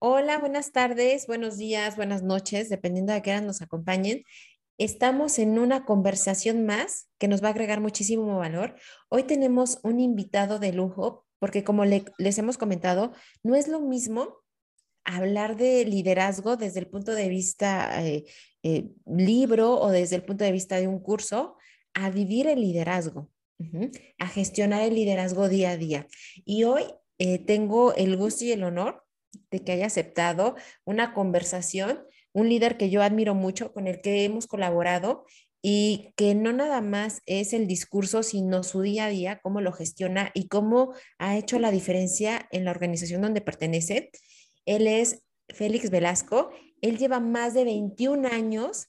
Hola, buenas tardes, buenos días, buenas noches, dependiendo de qué hora nos acompañen. Estamos en una conversación más que nos va a agregar muchísimo valor. Hoy tenemos un invitado de lujo, porque como le- les hemos comentado, no es lo mismo hablar de liderazgo desde el punto de vista eh, eh, libro o desde el punto de vista de un curso, a vivir el liderazgo, a gestionar el liderazgo día a día. Y hoy eh, tengo el gusto y el honor de que haya aceptado una conversación, un líder que yo admiro mucho, con el que hemos colaborado y que no nada más es el discurso, sino su día a día, cómo lo gestiona y cómo ha hecho la diferencia en la organización donde pertenece. Él es Félix Velasco. Él lleva más de 21 años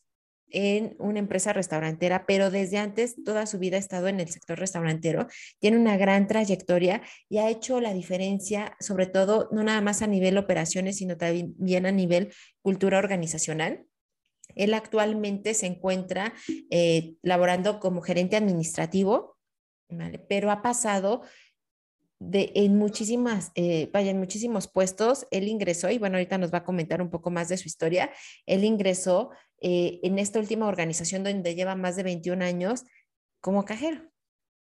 en una empresa restaurantera, pero desde antes toda su vida ha estado en el sector restaurantero. Tiene una gran trayectoria y ha hecho la diferencia, sobre todo, no nada más a nivel operaciones, sino también a nivel cultura organizacional. Él actualmente se encuentra eh, laborando como gerente administrativo, ¿vale? pero ha pasado de, en muchísimas, eh, vaya, en muchísimos puestos. Él ingresó, y bueno, ahorita nos va a comentar un poco más de su historia. Él ingresó eh, en esta última organización donde lleva más de 21 años como cajero.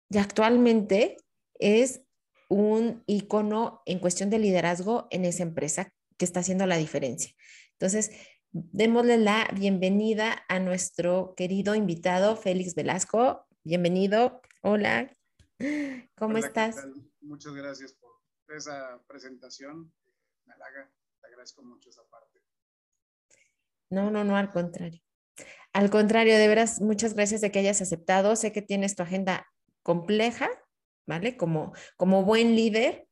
Y actualmente es un icono en cuestión de liderazgo en esa empresa que está haciendo la diferencia. Entonces, démosle la bienvenida a nuestro querido invitado, Félix Velasco. Bienvenido. Hola. ¿Cómo Hola, ¿qué estás? Muchas gracias por esa presentación. Me te agradezco mucho esa parte. No, no, no, al contrario. Al contrario, de veras, muchas gracias de que hayas aceptado. Sé que tienes tu agenda compleja, ¿vale? Como, como buen líder,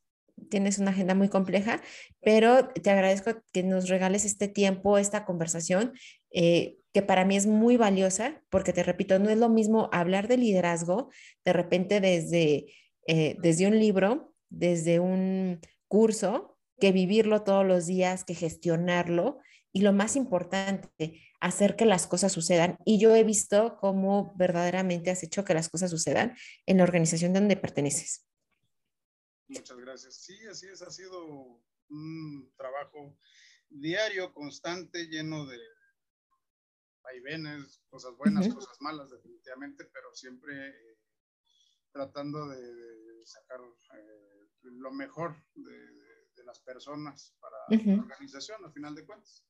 tienes una agenda muy compleja, pero te agradezco que nos regales este tiempo, esta conversación, eh, que para mí es muy valiosa, porque te repito, no es lo mismo hablar de liderazgo de repente desde, eh, desde un libro, desde un curso, que vivirlo todos los días, que gestionarlo y lo más importante, hacer que las cosas sucedan. Y yo he visto cómo verdaderamente has hecho que las cosas sucedan en la organización donde perteneces. Muchas gracias. Sí, así es, ha sido un trabajo diario, constante, lleno de vaivenes, cosas buenas, Ujú. cosas malas, definitivamente, pero siempre eh, tratando de, de sacar eh, lo mejor de, de- las personas para Ujú. la organización, al final de cuentas.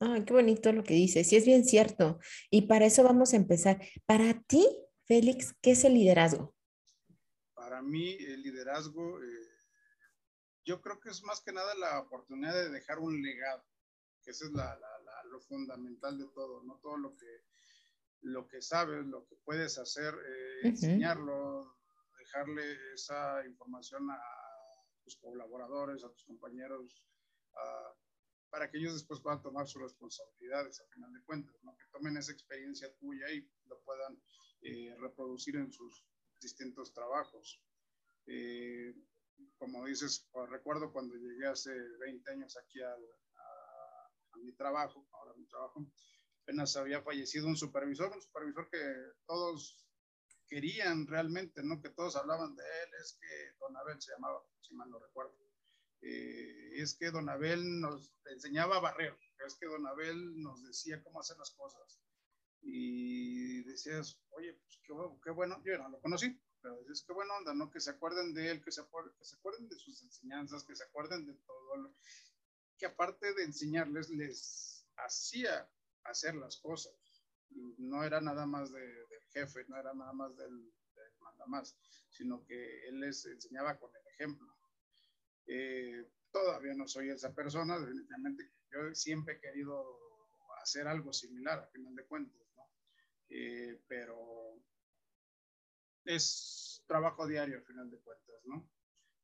Ay, qué bonito lo que dices. Sí, es bien cierto. Y para eso vamos a empezar. Para ti, Félix, ¿qué es el liderazgo? Para mí, el liderazgo, eh, yo creo que es más que nada la oportunidad de dejar un legado, que eso es la, la- la- lo fundamental de todo, no todo lo que, lo que sabes, lo que puedes hacer, eh, enseñarlo, dejarle esa información a tus colaboradores, a tus compañeros, a- para que ellos después puedan tomar sus responsabilidades, a final de cuentas, ¿no? que tomen esa experiencia tuya y lo puedan eh, reproducir en sus distintos trabajos. Eh, como dices, pues, recuerdo cuando llegué hace 20 años aquí al- a, a mi trabajo, ahora mi trabajo, apenas había fallecido un supervisor, un supervisor que todos querían realmente, ¿no? Que todos hablaban de él, es que Don Abel se llamaba, si mal no recuerdo. Eh, es que Don Abel nos enseñaba a barrer, es que Don Abel nos decía cómo hacer las cosas. Y decías, oye, pues qué, qué bueno, yo no lo conocí, pero dices, qué buena onda, ¿no? Que se acuerden de él, que se, acuer- que se acuerden de sus enseñanzas, que se acuerden de todo, lo- que aparte de enseñarles, les hacía hacer las cosas. No era nada más de- del jefe, no era nada más del, del manda más, sino que él les enseñaba con el ejemplo. Eh, todavía no soy esa persona, definitivamente yo siempre he querido hacer algo similar, a final de cuentas, ¿no? Eh, pero es trabajo diario, a final de cuentas, ¿no?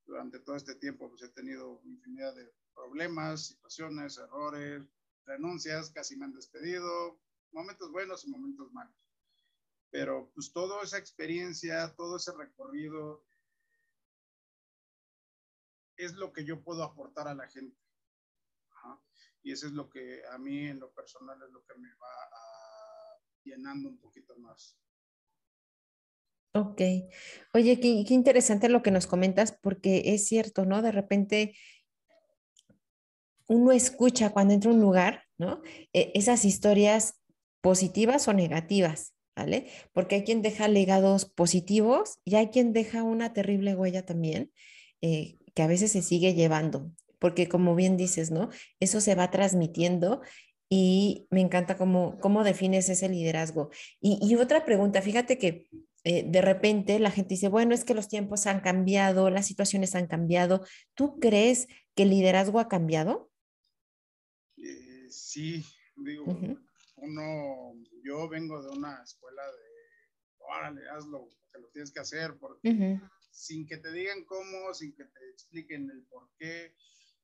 Durante todo este tiempo pues he tenido infinidad de problemas, situaciones, errores, renuncias, casi me han despedido, momentos buenos y momentos malos. Pero pues toda esa experiencia, todo ese recorrido es lo que yo puedo aportar a la gente. Ajá. Y eso es lo que a mí en lo personal es lo que me va a llenando un poquito más. Ok. Oye, qué, qué, interesante lo que nos comentas, porque es cierto, ¿no? De repente uno escucha cuando entra a un lugar, ¿no? E, esas historias positivas o negativas, ¿vale? Porque hay quien deja legados positivos y hay quien deja una terrible huella también, eh, que a veces se sigue llevando, porque como bien dices, ¿no? Eso se va transmitiendo y me encanta cómo, cómo defines ese liderazgo. Y, otra pregunta, fíjate que eh, de repente la gente dice, bueno, es que los tiempos han cambiado, las situaciones han cambiado. ¿Tú crees que el liderazgo ha cambiado? Sí, digo, uh -huh. uno, yo vengo de una escuela de, órale, hazlo, que lo tienes que hacer, porque uh -huh. sin que te digan cómo, sin que te expliquen el por qué,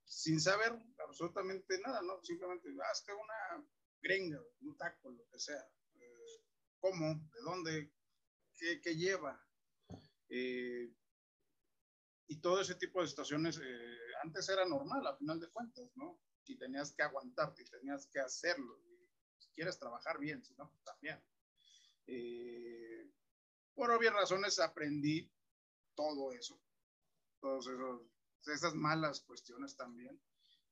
sin saber absolutamente nada, ¿no? Simplemente, hazte una gringa, un taco, lo que sea. Eh, ¿Cómo? ¿De dónde? ¿Qué, qué lleva? Eh, y todo ese tipo de situaciones eh, antes era normal, a final de cuentas, ¿no? Y tenías que aguantarte, y tenías que hacerlo. Y si quieres trabajar bien, si no, pues también. Eh, por obvias razones aprendí todo eso, esos, esas malas cuestiones también.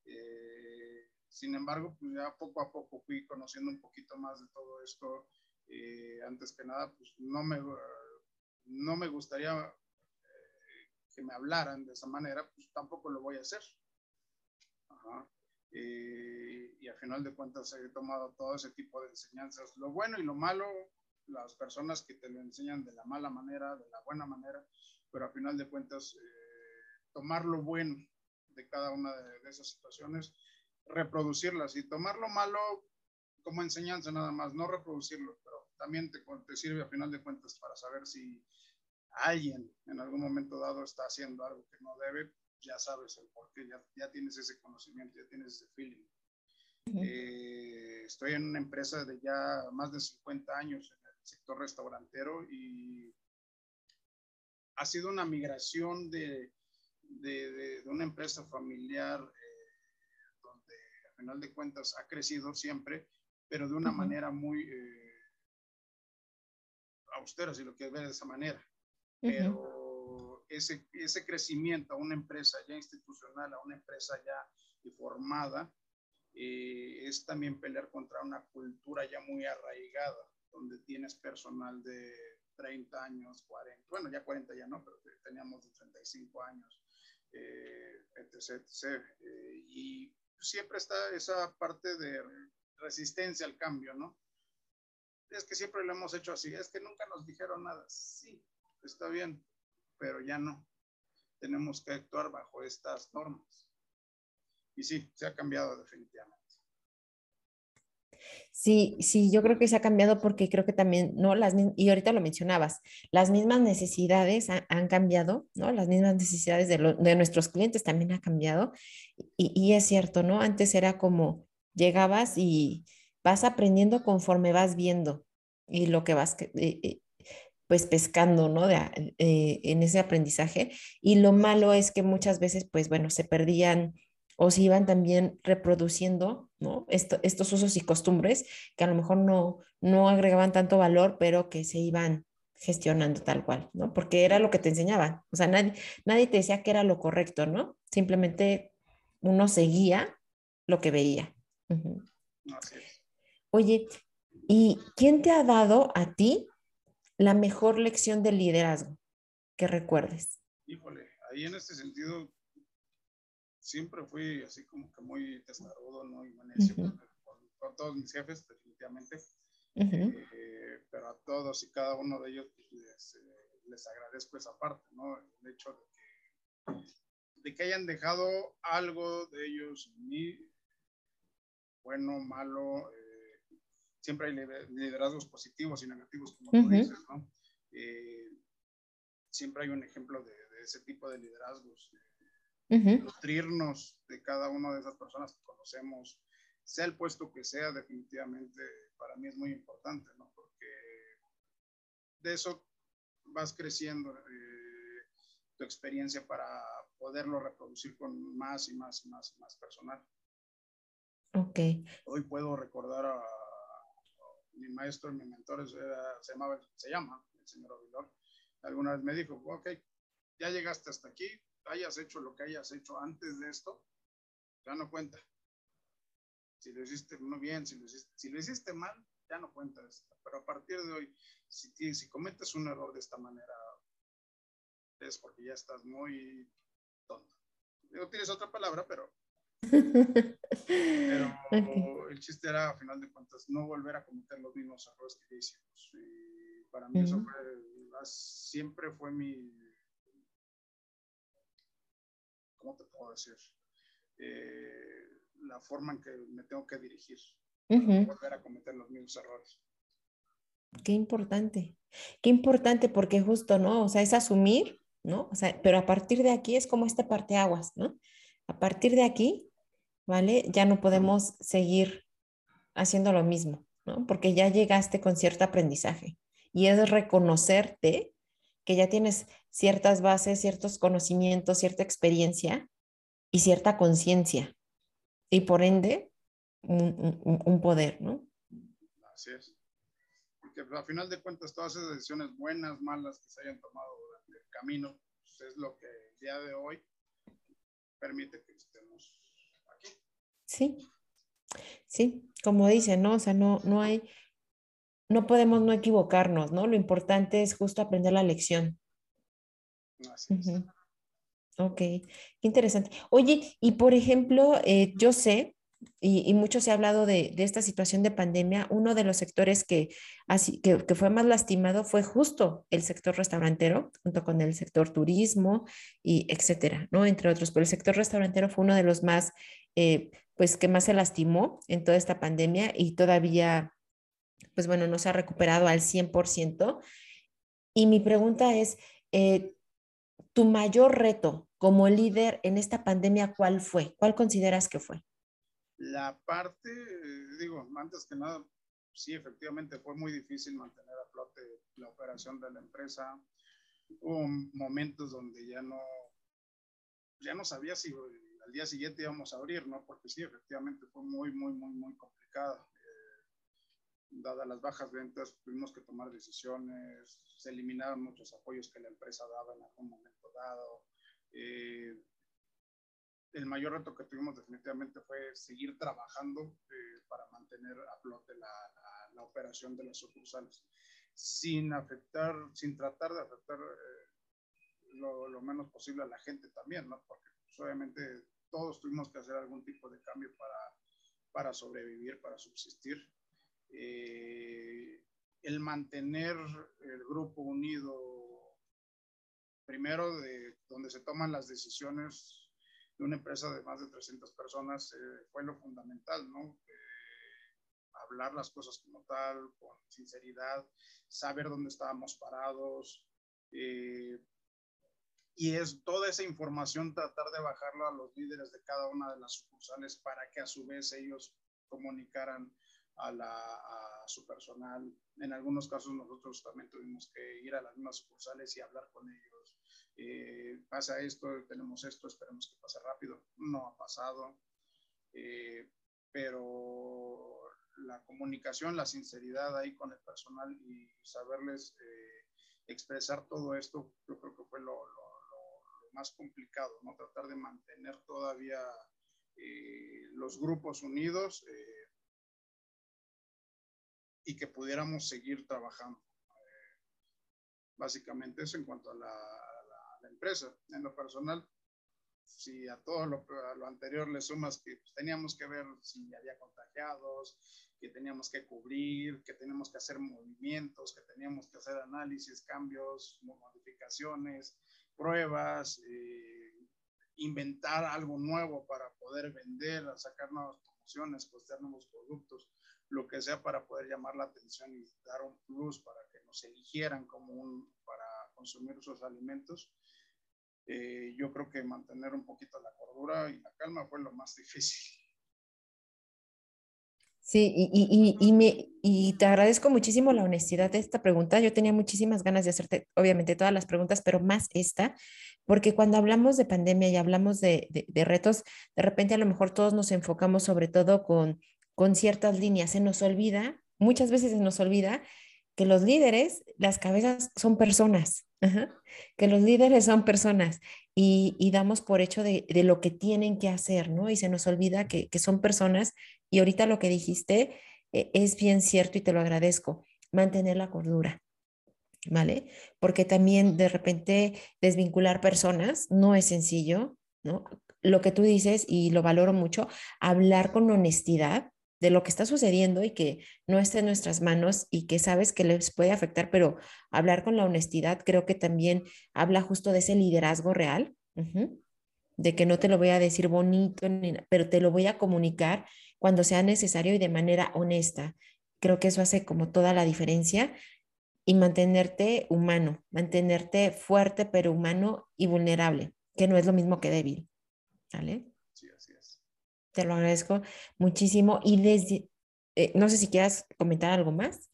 Eh, sin embargo, pues ya poco a poco fui conociendo un poquito más de todo esto. Eh, antes que nada, pues no me, no me gustaría eh, que me hablaran de esa manera, pues tampoco lo voy a hacer. Ajá. Eh, y al final de cuentas he tomado todo ese tipo de enseñanzas, lo bueno y lo malo, las personas que te lo enseñan de la mala manera, de la buena manera, pero al final de cuentas eh, tomar lo bueno de cada una de, de, esas situaciones, reproducirlas y tomar lo malo como enseñanza nada más, no reproducirlo, pero también te, te sirve al final de cuentas para saber si alguien en algún momento dado está haciendo algo que no debe, ya sabes el por qué, ya, ya tienes ese conocimiento, ya tienes ese feeling. Uh -huh. eh, estoy en una empresa de ya más de 50 años en el sector restaurantero y ha sido una migración de, de, de, de una empresa familiar eh, donde al final de cuentas ha crecido siempre, pero de una uh -huh. manera muy eh, austera, si lo quieres ver de esa manera. Uh -huh. Pero ese, ese crecimiento a una empresa ya institucional, a una empresa ya formada, eh, es también pelear contra una cultura ya muy arraigada, donde tienes personal de 30 años, 40, bueno, ya 40 ya no, pero teníamos de 35 años, eh, etc. etc. Eh, y siempre está esa parte de resistencia al cambio, ¿no? Es que siempre lo hemos hecho así, es que nunca nos dijeron nada. Sí, está bien, pero ya no. Tenemos que actuar bajo estas normas. Y sí, se ha cambiado definitivamente. Sí, sí, yo creo que se ha cambiado porque creo que también, ¿no? Las, y ahorita lo mencionabas, las mismas necesidades ha, han cambiado, ¿no? Las mismas necesidades de, lo, de nuestros clientes también han cambiado. Y, y, es cierto, ¿no? Antes era como llegabas y vas aprendiendo conforme vas viendo y lo que vas, eh, eh, pues pescando, ¿no? De, eh, en ese aprendizaje. Y lo malo es que muchas veces, pues bueno, se perdían o se iban también reproduciendo, ¿no? Esto, estos usos y costumbres que a lo mejor no, no agregaban tanto valor, pero que se iban gestionando tal cual, ¿no? Porque era lo que te enseñaban. O sea, nadie, nadie te decía que era lo correcto, ¿no? Simplemente uno seguía lo que veía. Uh -huh. Oye, ¿y quién te ha dado a ti la mejor lección de liderazgo que recuerdes? Híjole, ahí en este sentido siempre fui así como que muy testarudo, ¿no? Y uh -huh. con, con, todos mis jefes, definitivamente. Uh -huh. eh, pero a todos y cada uno de ellos pues, les, eh, les, agradezco esa parte, ¿no? El hecho de que, de que hayan dejado algo de ellos en mí, bueno, malo, eh, siempre hay liderazgos positivos y negativos, como uh -huh. tú dices, ¿no? Eh, siempre hay un ejemplo de, de, ese tipo de liderazgos. Uh -huh. Nutrirnos de cada una de esas personas que conocemos, sea el puesto que sea, definitivamente para mí es muy importante, ¿no? Porque de eso vas creciendo eh, tu experiencia para poderlo reproducir con más y más y más y más personal. Ok. Hoy puedo recordar a mi maestro, mi mentor se, llama el señor Avilor, alguna vez me dijo, ok, ya llegaste hasta aquí, hayas hecho lo que hayas hecho antes de esto, ya no cuenta. Si lo hiciste muy bien, si lo hiciste, mal, ya no cuenta. Pero a partir de hoy, si, si cometes un error de esta manera, es porque ya estás muy tonto. No tienes otra palabra, pero pero el chiste era, a final de cuentas, no volver a cometer los mismos errores que hicimos. Y para mí eso fue, siempre fue mi, ¿cómo te puedo decir? Eh, la forma en que me tengo que dirigir. volver a cometer los mismos errores. Qué importante, qué importante porque justo, ¿no? O sea, es asumir, ¿no? O sea, pero a partir de aquí es como este parteaguas, ¿no? A partir de aquí, ¿vale? Ya no podemos seguir haciendo lo mismo, ¿no? Porque ya llegaste con cierto aprendizaje y es reconocerte que ya tienes ciertas bases, ciertos conocimientos, cierta experiencia y cierta conciencia y por ende un, poder, ¿no? Así es. Porque a final de cuentas todas esas decisiones buenas, malas que se hayan tomado durante el camino, pues, es lo que el día de hoy permite que estemos. Sí, sí, como dicen, ¿no? O sea, no, no hay, no podemos no equivocarnos, ¿no? Lo importante es justo aprender la lección. Así es. Ok, qué interesante. Oye, y por ejemplo, eh, yo sé, y, mucho se ha hablado de, esta situación de pandemia, uno de los sectores que, así, que, fue más lastimado fue justo el sector restaurantero, junto con el sector turismo y etcétera, ¿no? Entre otros, pero el sector restaurantero fue uno de los más, eh, pues, que más se lastimó en toda esta pandemia y todavía, pues bueno, no se ha recuperado al 100%. Y mi pregunta es, eh, tu mayor reto como líder en esta pandemia, ¿cuál fue? ¿Cuál consideras que fue? La parte, digo, antes que nada, sí, efectivamente fue muy difícil mantener a flote la operación de la empresa. Hubo momentos donde ya no, ya no sabía si al día siguiente íbamos a abrir, ¿no? Porque sí, efectivamente fue muy, muy, muy, muy complicado. Eh, dadas las bajas ventas, tuvimos que tomar decisiones, se eliminaron muchos apoyos que la empresa daba en algún momento dado. Eh, el mayor reto que tuvimos definitivamente fue seguir trabajando eh, para mantener a flote la, la, operación de las sucursales, sin afectar, sin tratar de afectar eh, lo, menos posible a la gente también, ¿no? Porque pues, obviamente todos tuvimos que hacer algún tipo de cambio para, para sobrevivir, para subsistir. Eh, el mantener el grupo unido, primero de donde se toman las decisiones de una empresa de más de 300 personas eh, fue lo fundamental, ¿no? Eh, hablar las cosas como tal, con sinceridad, saber dónde estábamos parados. Y es toda esa información tratar de bajarla a los líderes de cada una de las sucursales para que a su vez ellos comunicaran a, la, a su personal. En algunos casos nosotros también tuvimos que ir a las mismas sucursales y hablar con ellos eh, pasa esto, tenemos esto, esperemos que pase rápido. No ha pasado, eh, pero la comunicación, la sinceridad ahí con el personal y saberles eh, expresar todo esto, yo creo que fue lo, más complicado, ¿no? Tratar de mantener todavía los grupos unidos y que pudiéramos seguir trabajando. básicamente eso en cuanto a la empresa. En lo personal, si a todo lo, lo anterior le sumas que teníamos que ver si había contagiados, que teníamos que cubrir, que teníamos que hacer movimientos, que teníamos que hacer análisis, cambios, modificaciones, pruebas, eh, inventar algo nuevo para poder vender, sacar nuevas promociones, postear nuevos productos, lo que sea para poder llamar la atención y dar un plus para que nos eligieran como un, para consumir sus alimentos eh, yo creo que mantener un poquito la cordura y la calma fue lo más difícil. Sí, y, y, y, me, y te agradezco muchísimo la honestidad de esta pregunta. Yo tenía muchísimas ganas de hacerte, obviamente, todas las preguntas, pero más esta, porque cuando hablamos de pandemia y hablamos de, de, de retos, de repente a lo mejor todos nos enfocamos sobre todo con, con ciertas líneas. Se nos olvida muchas veces se nos olvida que los líderes, las cabezas son personas, que los líderes son personas y, damos por hecho de, lo que tienen que hacer, ¿no? Y se nos olvida que, son personas y ahorita lo que dijiste eh, es bien cierto y te lo agradezco, mantener la cordura. ¿Vale? Porque también de repente desvincular personas no es sencillo, ¿no? Lo que tú dices, y lo valoro mucho, hablar con honestidad, de lo que está sucediendo y que no está en nuestras manos y que sabes que les puede afectar, pero hablar con la honestidad creo que también habla justo de ese liderazgo real, de que no te lo voy a decir bonito, pero te lo voy a comunicar cuando sea necesario y de manera honesta. Creo que eso hace como toda la diferencia y mantenerte humano, mantenerte fuerte pero humano y vulnerable, que no es lo mismo que débil. ¿Vale? Te lo agradezco muchísimo. Y desde, eh, no sé si quieras comentar algo más.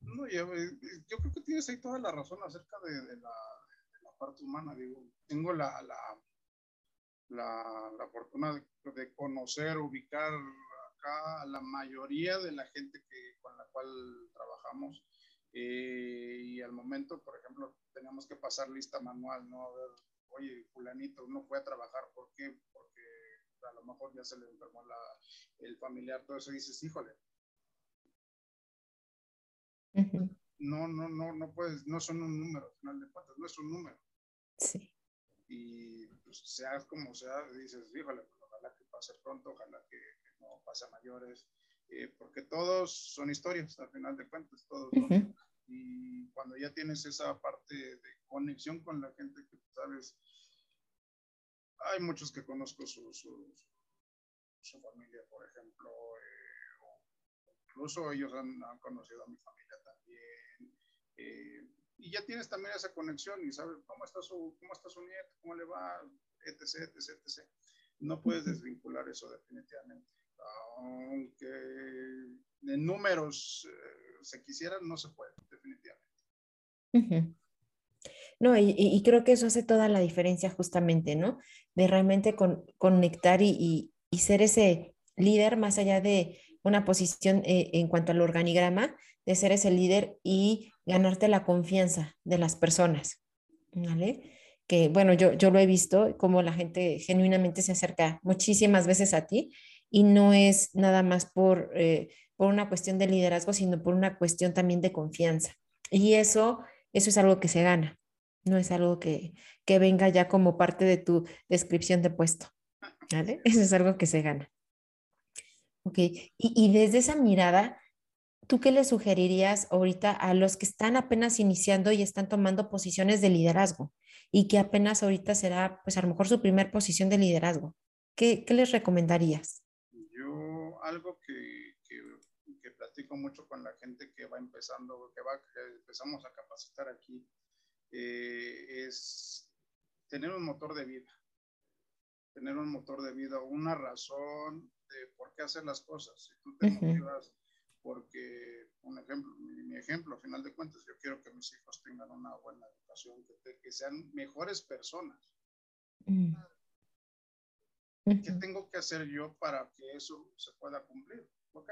No, yo, eh, yo, creo que tienes ahí toda la razón acerca de, de, la, parte humana. Digo, tengo la, la, la, la fortuna de, de, conocer, ubicar acá la mayoría de la gente que, con la cual trabajamos. Eh, y al momento, por ejemplo, tenemos que pasar lista manual, ¿no? A ver, oye, fulanito, no fue a trabajar, ¿por qué? Porque a lo mejor ya se le enfermó la, el familiar, todo eso, dices, híjole. No, no, no, no puedes, no son un número, al final de cuentas, no es un número. Sí. Y pues, sea como sea, dices, híjole, pues, ojalá que pase pronto, ojalá que, no pase a mayores, eh, porque todos son historias, al final de cuentas, todos. Y cuando ya tienes esa parte de conexión con la gente que sabes, hay muchos que conozco su, su, su familia, por ejemplo, eh, incluso ellos han, han, conocido a mi familia también. Eh, y ya tienes también esa conexión y sabes cómo está su, cómo está su nieto, cómo le va, etc, etc, etc. No puedes desvincular eso definitivamente. Aunque en números eh, se quisieran, no se puede, definitivamente. No, y, creo que eso hace toda la diferencia justamente, ¿no? De realmente conectar y, ser ese líder más allá de una posición eh, en cuanto al organigrama, de ser ese líder y ganarte la confianza de las personas, ¿vale? Que bueno, yo, yo lo he visto, como la gente genuinamente se acerca muchísimas veces a ti y no es nada más por, eh, por una cuestión de liderazgo, sino por una cuestión también de confianza. Y eso, eso es algo que se gana. No es algo que, venga ya como parte de tu descripción de puesto. ¿vale? Eso es algo que se gana. Ok, y, desde esa mirada, ¿tú qué le sugerirías ahorita a los que están apenas iniciando y están tomando posiciones de liderazgo y que apenas ahorita será, pues a lo mejor su primer posición de liderazgo? ¿Qué, les recomendarías? Algo que, que, platico mucho con la gente que va empezando, que va, que empezamos a capacitar aquí, eh, es tener un motor de vida. Tener un motor de vida, una razón de por qué hacer las cosas. Si tú te motivas porque, un ejemplo, mi, ejemplo, a final de cuentas, yo quiero que mis hijos tengan una buena educación, que, sean mejores personas. ¿Qué tengo que hacer yo para que eso se pueda cumplir? Ok,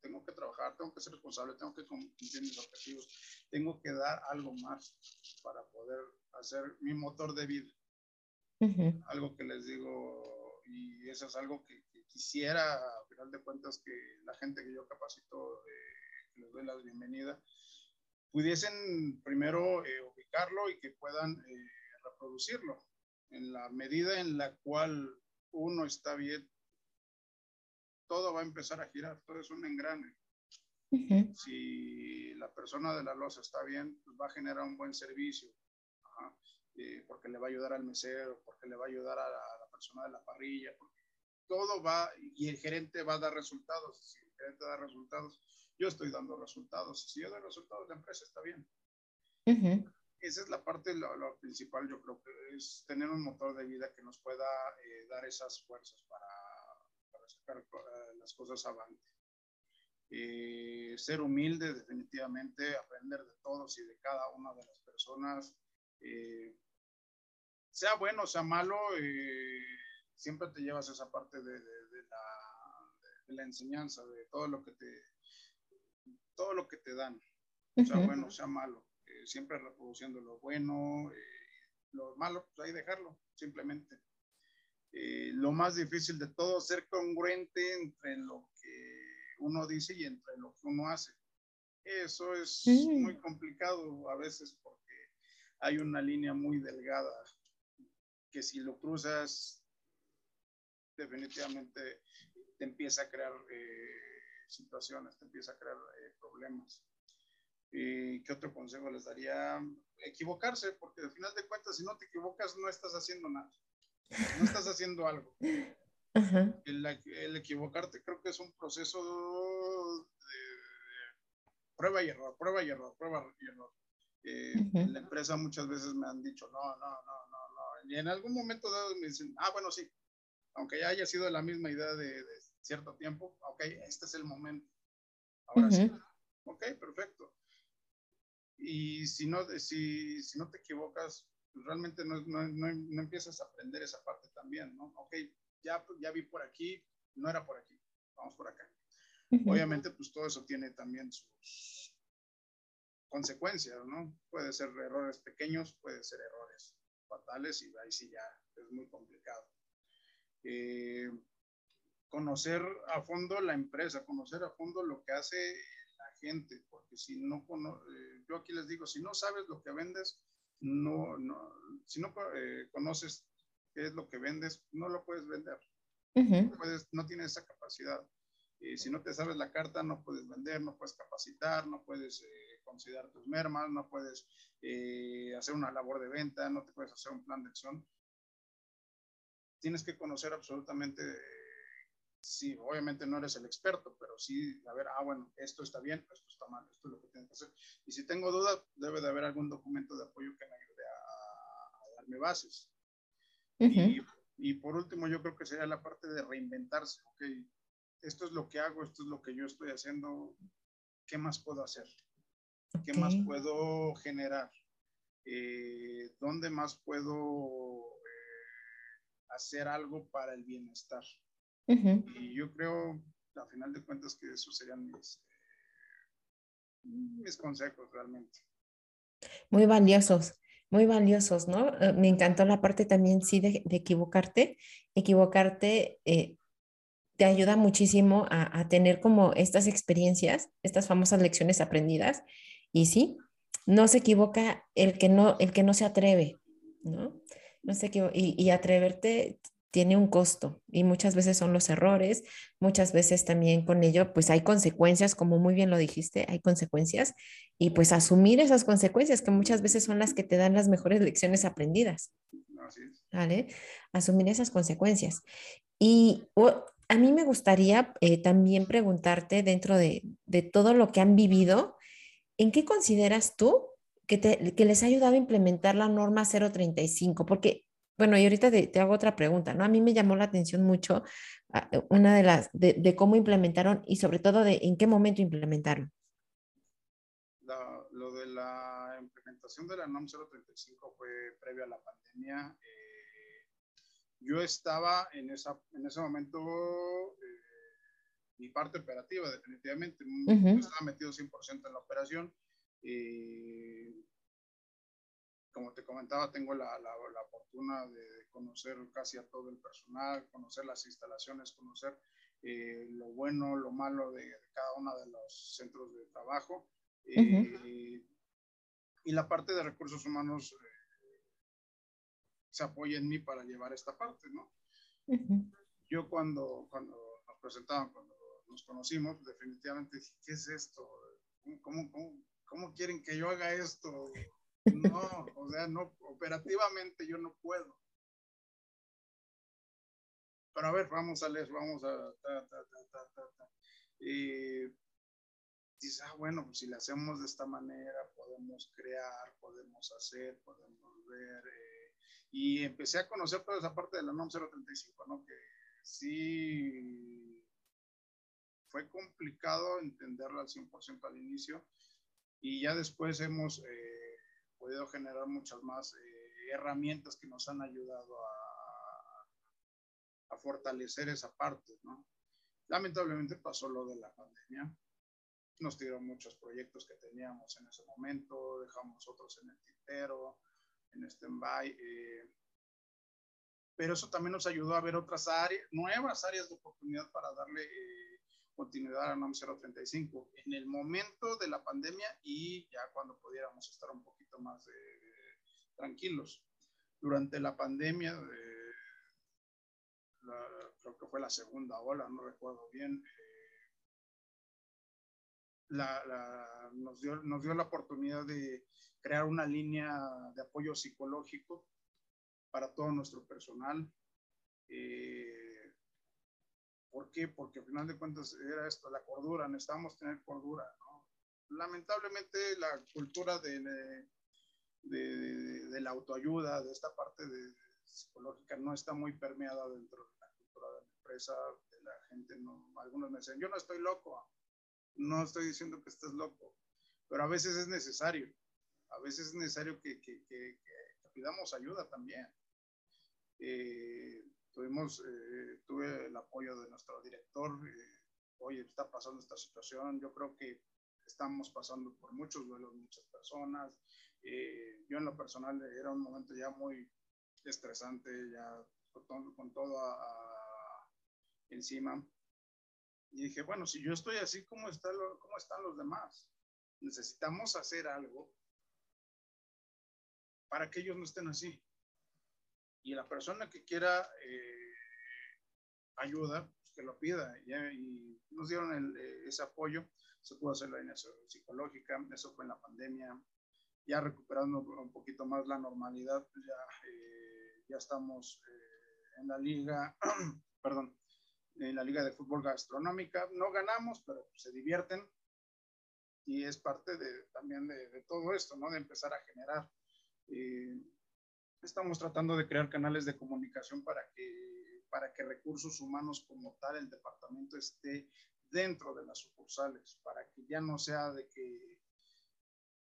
tengo que trabajar, tengo que ser responsable, tengo que cumplir mis objetivos, tengo que dar algo más para poder hacer mi motor de vida. Algo que les digo, y eso es algo que, quisiera, a final de cuentas, que la gente que yo capacito, eh, que les doy la bienvenida, pudiesen primero eh, ubicarlo y que puedan eh, reproducirlo. En la medida en la cual uno está bien todo va a empezar a girar, todo es un engrane. Si la persona de la loza está bien, pues va a generar un buen servicio, eh, porque le va a ayudar al mesero, porque le va a ayudar a la, persona de la parrilla, todo va, y el gerente va a dar resultados. Si el gerente da resultados, yo estoy dando resultados. Si yo doy resultados, la empresa está bien. Esa es la parte, lo, principal, yo creo que es tener un motor de vida que nos pueda eh, dar esas fuerzas para sacar eh, las cosas avante. Eh, ser humilde, definitivamente, aprender de todos y de cada una de las personas. Eh, sea bueno, sea malo, siempre te llevas esa parte de, la, de, la, enseñanza, de todo lo que te, todo lo que te dan, sea bueno, sea malo, eh, siempre reproduciendo lo bueno, eh, lo malo, pues ahí dejarlo, simplemente. Eh, lo más difícil de todo, es ser congruente entre lo que uno dice y entre lo que uno hace. Eso es muy complicado a veces porque hay una línea muy delgada que si lo cruzas, definitivamente te empieza a crear situaciones, te empieza a crear problemas. ¿Y qué otro consejo les daría? Equivocarse, porque al final de cuentas, si no te equivocas, no estás haciendo nada. No estás haciendo algo. El, equivocarte creo que es un proceso de, prueba y error, prueba y error, prueba y error. Eh, en la empresa muchas veces me han dicho, no, no, no, no, no. Y en algún momento dado me dicen, ah, bueno, sí, aunque ya haya sido la misma idea de, cierto tiempo, ok, este es el momento. Ahora sí. Ok, perfecto. Y si no, si, si no te equivocas, pues realmente no, no, no, empiezas a aprender esa parte también, ¿no? Ok, ya, ya vi por aquí, no era por aquí, vamos por acá. Obviamente, pues todo eso tiene también sus consecuencias, ¿no? Puede ser errores pequeños, puede ser errores fatales y ahí sí ya es muy complicado. Eh, conocer a fondo la empresa, conocer a fondo lo que hace gente, porque si no, eh, yo aquí les digo, si no sabes lo que vendes, no, no si no eh, conoces qué es lo que vendes, no lo puedes vender. no, puedes, no tienes esa capacidad. y si no te sabes la carta, no puedes vender, no puedes capacitar, no puedes eh, considerar tus mermas, no puedes hacer una labor de venta, no te puedes hacer un plan de acción. Tienes que conocer absolutamente sí, obviamente no eres el experto, pero sí, a ver, ah, bueno, esto está bien, esto está mal, esto es lo que tienes que hacer. Y si tengo dudas, debe de haber algún documento de apoyo que me ayude a, darme bases. y, y, por último, yo creo que sería la parte de reinventarse, ok, esto es lo que hago, esto es lo que yo estoy haciendo, ¿qué más puedo hacer? ¿Qué más puedo generar? Eh, ¿Dónde más puedo eh, hacer algo para el bienestar? Y yo creo, a final de cuentas, que esos serían mis, mis consejos realmente. Muy valiosos, muy valiosos, ¿no? Eh, me encantó la parte también, sí, de, equivocarte. Equivocarte eh, te ayuda muchísimo a, a, tener como estas experiencias, estas famosas lecciones aprendidas. Y sí, no se equivoca el que no, el que no se atreve, ¿no? No qué, y, y atreverte tiene un costo y muchas veces son los errores, muchas veces también con ello pues hay consecuencias, como muy bien lo dijiste, hay consecuencias y pues asumir esas consecuencias que muchas veces son las que te dan las mejores lecciones aprendidas. ¿Vale? Asumir esas consecuencias. Y a mí me gustaría eh, también preguntarte dentro de, de, todo lo que han vivido, ¿en qué consideras tú que, te, que les ha ayudado a implementar la norma 035? Porque bueno, y ahorita te, hago otra pregunta, ¿no? A mí me llamó la atención mucho ah, una de las, de, cómo implementaron y sobre todo de en qué momento implementaron. lo de la implementación de la NOM 035 fue previo a la pandemia. Eh, yo estaba en, esa, en ese momento, eh, mi parte operativa definitivamente, estaba metido 100% en la operación. Eh, como te comentaba, tengo la, la, fortuna de conocer casi a todo el personal, conocer las instalaciones, conocer eh, lo bueno, lo malo de, cada uno de los centros de trabajo. Eh, y la parte de recursos humanos eh, se apoya en mí para llevar esta parte, ¿no? Yo cuando, cuando nos presentaban, cuando nos conocimos, definitivamente dije, ¿qué es esto? ¿Cómo, cómo, cómo quieren que yo haga esto? No, o sea, no, operativamente yo no puedo. Pero a ver, vamos a leer, vamos a... y dices, ah, bueno, pues si le hacemos de esta manera, podemos crear, podemos hacer, podemos ver. Eh, y empecé a conocer toda esa parte de la NOM 035, ¿no? Que sí fue complicado entenderla al 100% al inicio y ya después hemos... Eh, podido generar muchas más eh, herramientas que nos han ayudado a, fortalecer esa parte, ¿no? Lamentablemente pasó lo de la pandemia nos dieron muchos proyectos que teníamos en ese momento, dejamos otros en el tintero, en stand-by. Eh, pero eso también nos ayudó a ver otras áreas, nuevas áreas de oportunidad para darle eh, continuidad a la NOM 035 en el momento de la pandemia y ya cuando pudiéramos estar un poquito más tranquilos. Durante la pandemia, creo que fue la segunda ola, no recuerdo bien, nos, dio, nos dio la oportunidad de crear una línea de apoyo psicológico para todo nuestro personal. Eh, ¿Por qué? Porque al final de cuentas era esto, la cordura, necesitábamos tener cordura. Lamentablemente la cultura de, de, de, la autoayuda, de esta parte de, psicológica, no está muy permeada dentro de la cultura de la empresa, de la gente. No, algunos me dicen, yo no estoy loco, no estoy diciendo que estés loco, pero a veces es necesario. A veces es necesario que, que, que, pidamos ayuda también. Eh, tuvimos, eh, tuve el apoyo de nuestro director. Eh, Oye, está pasando esta situación. Yo creo que estamos pasando por muchos duelos, muchas personas. yo en lo personal era un momento ya muy estresante, ya con todo, encima. Y dije, bueno, si yo estoy así, ¿cómo, está ¿cómo están los demás? Necesitamos hacer algo para que ellos no estén así. Y la persona que quiera eh, ayuda, pues que lo pida. Y, nos dieron eh, ese apoyo. Se pudo hacer la línea psicológica, eso fue en la pandemia. Ya recuperando un poquito más la normalidad, pues ya, eh, ya estamos en la liga, perdón, en la Liga de Fútbol Gastronómica. No ganamos, pero se divierten y es parte de, también de, todo esto, ¿no? De empezar a generar. Eh, estamos tratando de crear canales de comunicación para que, para que recursos humanos como tal, el departamento esté dentro de las sucursales, para que ya no sea de que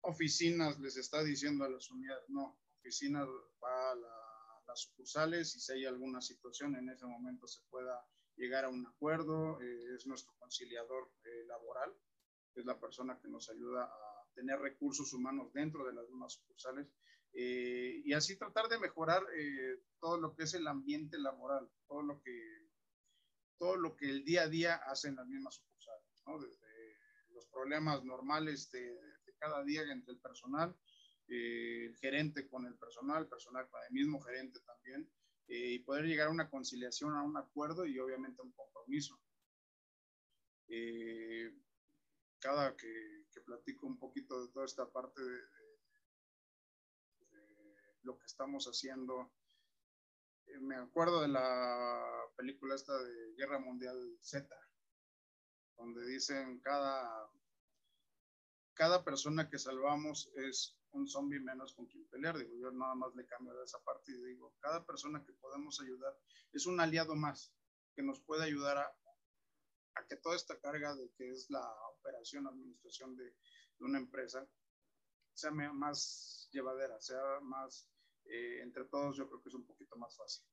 oficinas les está diciendo a las unidades, no, oficinas va a las sucursales y si hay alguna situación en ese momento se pueda llegar a un acuerdo, eh, es nuestro conciliador eh, laboral, es la persona que nos ayuda a tener recursos humanos dentro de las mismas sucursales eh, y así tratar de mejorar todo lo que es el ambiente laboral, todo lo que, todo lo que el día a día hacen las mismas sucursales, ¿no? desde los problemas normales de, de cada día entre el personal, el gerente con el personal, el personal con el mismo gerente también, eh, y poder llegar a una conciliación, a un acuerdo y obviamente a un compromiso. Eh, cada que, que, platico un poquito de toda esta parte de, lo que estamos haciendo, eh, me acuerdo de la película esta de Guerra Mundial Z, donde dicen cada, cada persona que salvamos es un zombie menos con quien pelear. Digo, yo nada más le cambio de esa parte y digo, cada persona que podemos ayudar es un aliado más que nos puede ayudar a, a que toda esta carga de que es la operación, administración de, de una empresa sea más llevadera, sea más, eh, entre todos yo creo que es un poquito más fácil.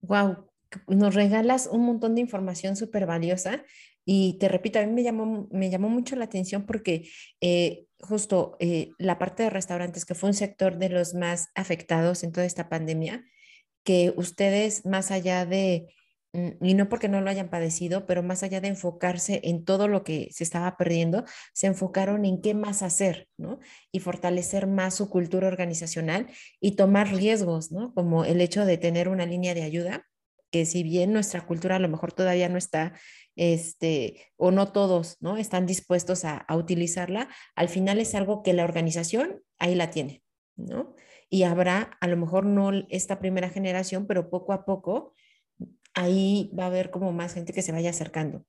Wow, nos regalas un montón de información súper valiosa y te repito, a mí me llamó, me llamó mucho la atención porque eh, justo eh, la parte de restaurantes, que fue un sector de los más afectados en toda esta pandemia, que ustedes más allá de, y no porque no lo hayan padecido, pero más allá de enfocarse en todo lo que se estaba perdiendo, se enfocaron en qué más hacer, ¿no? Y fortalecer más su cultura organizacional y tomar riesgos, ¿no? Como el hecho de tener una línea de ayuda que si bien nuestra cultura a lo mejor todavía no está, este, o no todos, ¿no? Están dispuestos a, utilizarla, al final es algo que la organización ahí la tiene, ¿no? Y habrá a lo mejor no esta primera generación, pero poco a poco ahí va a haber como más gente que se vaya acercando.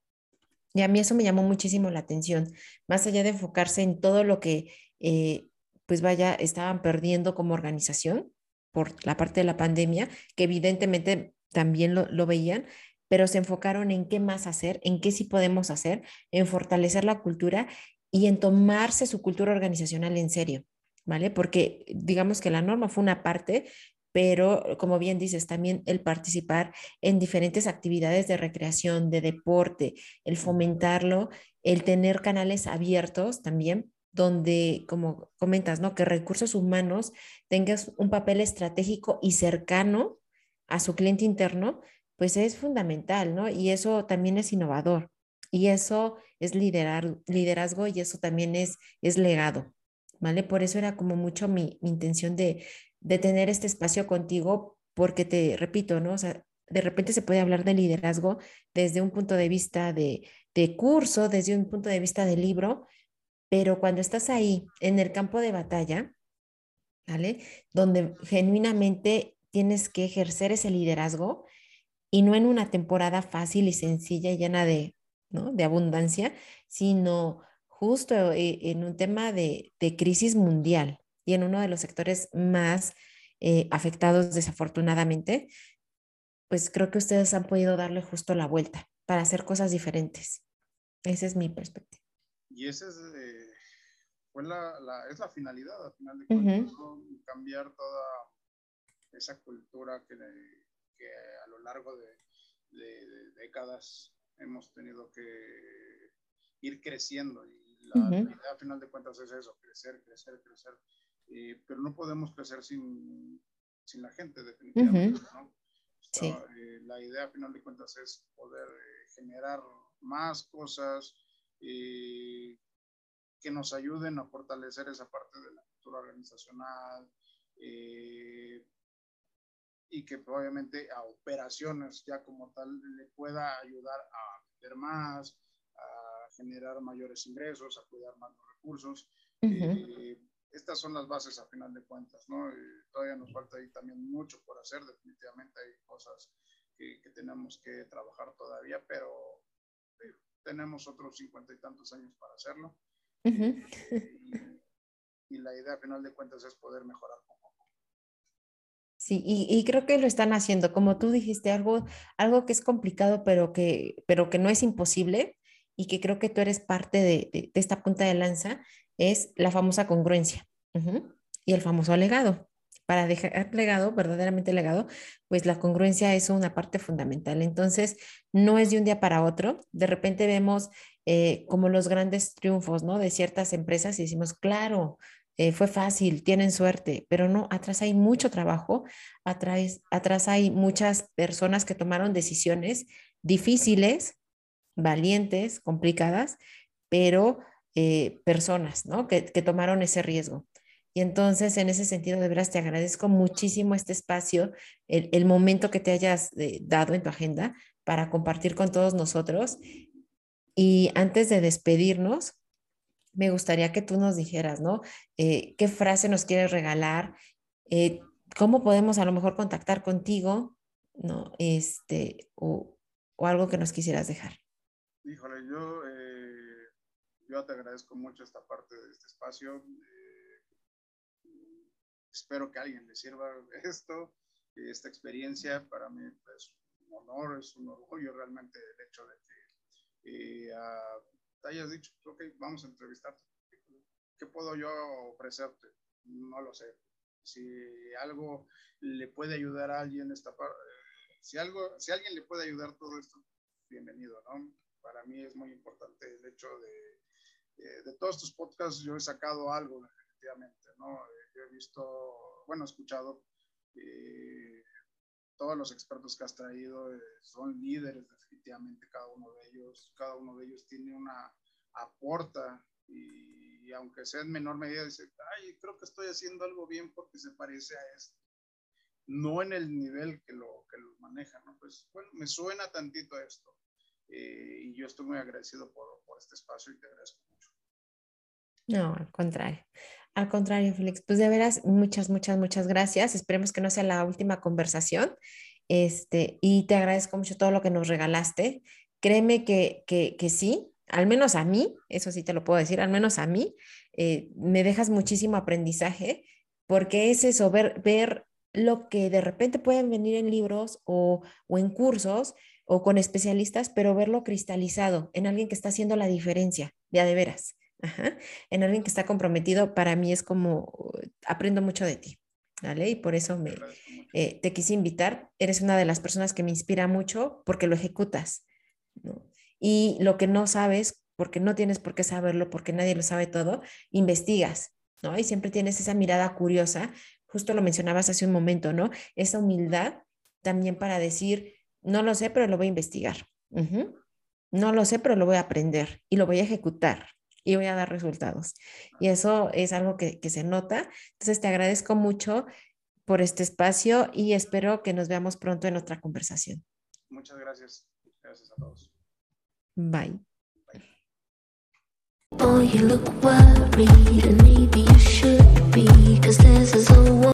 Y a mí eso me llamó muchísimo la atención, más allá de enfocarse en todo lo que, eh, pues vaya, estaban perdiendo como organización por la parte de la pandemia, que evidentemente también lo, veían, pero se enfocaron en qué más hacer, en qué sí podemos hacer, en fortalecer la cultura y en tomarse su cultura organizacional en serio, ¿vale? Porque digamos que la norma fue una parte, pero como bien dices, también el participar en diferentes actividades de recreación, de deporte, el fomentarlo, el tener canales abiertos también donde, como comentas, ¿no? Que recursos humanos tengas un papel estratégico y cercano a su cliente interno, pues es fundamental, ¿no? Y eso también es innovador. Y eso es liderar, liderazgo y eso también es, es legado, ¿vale? Por eso era como mucho mi, mi intención de, de tener este espacio contigo, porque te repito, ¿no? O sea, de repente se puede hablar de liderazgo desde un punto de vista de, de curso, desde un punto de vista de libro, pero cuando estás ahí en el campo de batalla, ¿vale? Donde genuinamente tienes que ejercer ese liderazgo y no en una temporada fácil y sencilla y llena de, ¿no? de abundancia, sino justo eh, en un tema de, de crisis mundial, y en uno de los sectores más eh, afectados desafortunadamente, pues creo que ustedes han podido darle justo la vuelta para hacer cosas diferentes. Esa es mi perspectiva. Y esa es, eh, fue la, la, es la finalidad, al final de cuentas, cambiar toda esa cultura que, que a lo largo de, de, de, décadas hemos tenido que ir creciendo. Y la, uh -huh. al final de cuentas, es eso, crecer, crecer, crecer eh, pero no podemos crecer sin, sin la gente, definitivamente. Uh -huh. ¿no? sí. eh, la idea, a final de cuentas, es poder eh, generar más cosas eh, que nos ayuden a fortalecer esa parte de la cultura organizacional eh, y que obviamente a operaciones ya como tal le pueda ayudar a vender más, a generar mayores ingresos, a cuidar más los recursos. Uh -huh estas son las bases a final de cuentas, ¿no? Eh, todavía nos falta ahí también mucho por hacer, definitivamente hay cosas que, que tenemos que trabajar todavía, pero eh, tenemos otros cincuenta y tantos años para hacerlo. Uh -huh. y, y, la idea a final de cuentas es poder mejorar poco a poco. Sí, y, y, creo que lo están haciendo, como tú dijiste, algo, algo que es complicado, pero que, pero que no es imposible y que creo que tú eres parte de, de, esta punta de lanza, es la famosa congruencia y el famoso legado. Para dejar legado, verdaderamente legado, pues la congruencia es una parte fundamental. Entonces, no es de un día para otro. De repente vemos eh, como los grandes triunfos, ¿no? De ciertas empresas y decimos, claro, eh, fue fácil, tienen suerte, pero no, atrás hay mucho trabajo, atrás, atrás hay muchas personas que tomaron decisiones difíciles, valientes, complicadas, pero eh, personas, ¿no? Que, que, tomaron ese riesgo. Y entonces, en ese sentido, de veras te agradezco muchísimo este espacio, el, el momento que te hayas eh, dado en tu agenda para compartir con todos nosotros. Y antes de despedirnos, me gustaría que tú nos dijeras, ¿no? Eh, ¿Qué frase nos quieres regalar? Eh, ¿Cómo podemos a lo mejor contactar contigo? ¿No? Este, o, o algo que nos quisieras dejar. Híjole, yo eh, yo te agradezco mucho esta parte de este espacio. Eh, espero que alguien le sirva esto, esta experiencia. Para mí es un honor, es un orgullo realmente el hecho de que eh, te hayas dicho, ok, vamos a entrevistarte. ¿Qué puedo yo ofrecerte? No lo sé. Si algo le puede ayudar a alguien esta parte, si algo, si alguien le puede ayudar todo esto, bienvenido, ¿no? Para mí es muy importante el hecho de eh, de todos tus podcasts yo he sacado algo definitivamente, ¿no? Eh, yo he visto, bueno, he escuchado eh, todos los expertos que has traído eh, son líderes definitivamente cada uno de ellos, cada uno de ellos tiene una aporta y, aunque sea en menor medida dice, ay, creo que estoy haciendo algo bien porque se parece a esto no en el nivel que lo, que lo maneja, ¿no? Pues bueno, me suena tantito esto. Eh, y yo estoy muy agradecido por, por, este espacio y te agradezco mucho. No, al contrario. Al contrario, Félix, pues de veras, muchas, muchas, muchas gracias. Esperemos que no sea la última conversación. Este, y te agradezco mucho todo lo que nos regalaste. Créeme que, que, que sí, al menos a mí, eso sí te lo puedo decir, al menos a mí, eh, me dejas muchísimo aprendizaje, porque es eso, ver, ver lo que de repente pueden venir en libros o, o en cursos o con especialistas, pero verlo cristalizado en alguien que está haciendo la diferencia, de a de veras. Ajá. En alguien que está comprometido, para mí es como, aprendo mucho de ti. ¿vale? Y por eso me, eh, te quise invitar. Eres una de las personas que me inspira mucho porque lo ejecutas, ¿no? Y lo que no sabes, porque no tienes por qué saberlo, porque nadie lo sabe todo, investigas, ¿no? Y siempre tienes esa mirada curiosa, justo lo mencionabas hace un momento, ¿no? Esa humildad también para decir, no lo sé, pero lo voy a investigar. No lo sé, pero lo voy a aprender y lo voy a ejecutar y voy a dar resultados. Y eso es algo que, que se nota. Entonces, te agradezco mucho por este espacio y espero que nos veamos pronto en otra conversación. Muchas gracias. Gracias a todos. Bye. Boy, you look worried, and maybe you should be, cause there's a